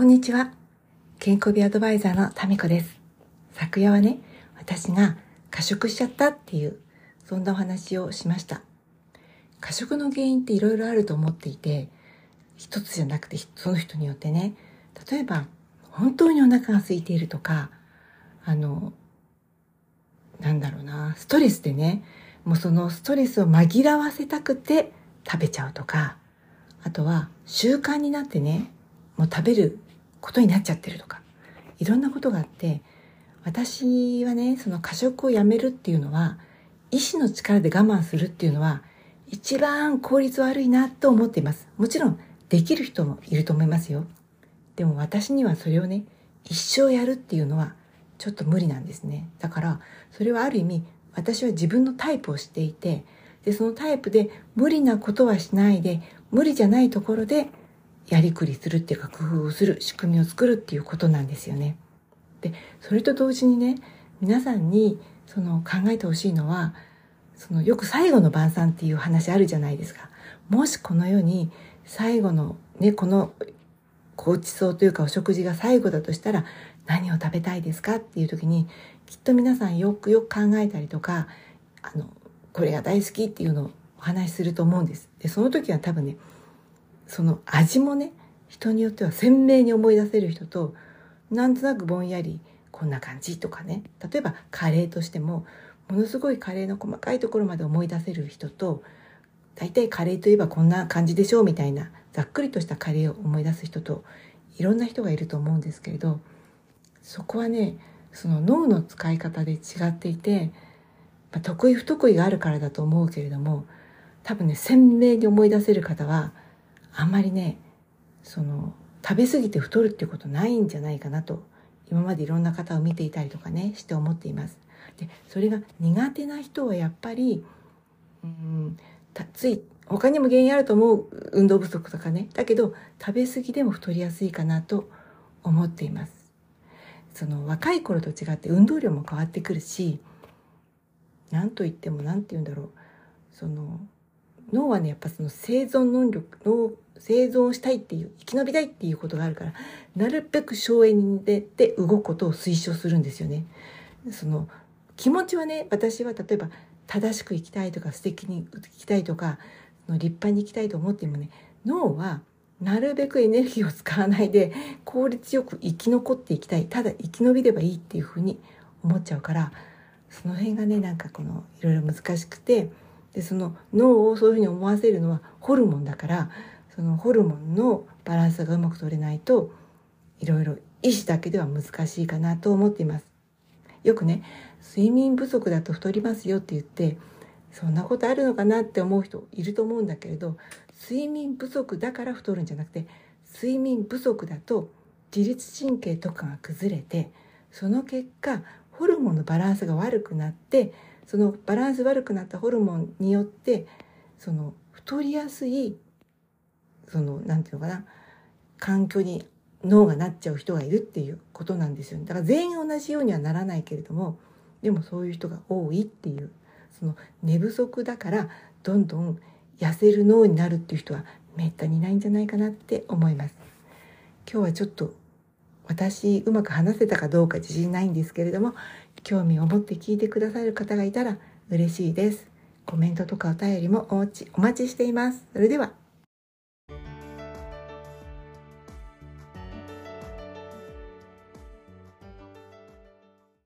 こんにちは。健康美アドバイザーのタミコです。昨夜はね、私が過食しちゃったっていう、そんなお話をしました。過食の原因っていろいろあると思っていて、一つじゃなくてその人によってね、例えば本当にお腹が空いているとか、あの、なんだろうな、ストレスでね、もうそのストレスを紛らわせたくて食べちゃうとか、あとは習慣になってね、もう食べることになっちゃってるとか、いろんなことがあって、私はね、その過食をやめるっていうのは、意志の力で我慢するっていうのは、一番効率悪いなと思っています。もちろん、できる人もいると思いますよ。でも私にはそれをね、一生やるっていうのは、ちょっと無理なんですね。だから、それはある意味、私は自分のタイプを知っていて、で、そのタイプで無理なことはしないで、無理じゃないところでやりくりするっていうか工夫をする仕組みを作るっていうことなんですよね。でそれと同時にね皆さんにその考えてほしいのはそのよく最後の晩餐っていう話あるじゃないですか。もしこの世に最後のねこのごちそうというかお食事が最後だとしたら何を食べたいですかっていう時にきっと皆さんよくよく考えたりとかあのこれが大好きっていうのをお話しすると思うんです。でその時は多分ねその味もね人によっては鮮明に思い出せる人となんとなくぼんやりこんな感じとかね。例えばカレーとしてもものすごいカレーの細かいところまで思い出せる人と大体カレーといえばこんな感じでしょうみたいなざっくりとしたカレーを思い出す人といろんな人がいると思うんですけれどそこはねその脳の使い方で違っていて、まあ、得意不得意があるからだと思うけれども多分ね鮮明に思い出せる方はあんまりねその食べ過ぎて太るっていうことないんじゃないかなと今までいろんな方を見ていたりとかねして思っています。でそれが苦手な人はやっぱりうんつい他にも原因あると思う運動不足とかねだけど食べ過ぎでも太りやすいかなと思っています。その若い頃と違って運動量も変わってくるし何と言っても何て言うんだろうその脳はねやっぱその生存能力脳生存したいっていう生き延びたいっていうことがあるからなるべく省エネに出て動くことを推奨するんですよね。その気持ちはね私は例えば正しく生きたいとか素敵に生きたいとかの立派に生きたいと思ってもね脳はなるべくエネルギーを使わないで効率よく生き残っていきたいただ生き延びればいいっていうふうに思っちゃうからその辺がねなんかこのいろいろ難しくてでその脳をそういうふうに思わせるのはホルモンだからそのホルモンのバランスがうまく取れないといろいろ意志だけでは難しいかなと思っています。よくね睡眠不足だと太りますよって言ってそんなことあるのかなって思う人いると思うんだけれど睡眠不足だから太るんじゃなくて睡眠不足だと自律神経とかが崩れてその結果ホルモンのバランスが悪くなってそのバランス悪くなったホルモンによってその太りやすいその何て言うのかな環境に脳がなっちゃう人がいるっていうことなんですよね。だから全員同じようにはならないけれどもでもそういう人が多いっていうその寝不足だからどんどん痩せる脳になるっていう人はめったにいないんじゃないかなって思います。今日はちょっと私うまく話せたかどうか自信ないんですけれども興味を持って聞いてくださる方がいたら嬉しいです。コメントとかお便りもお待ちしています。それでは。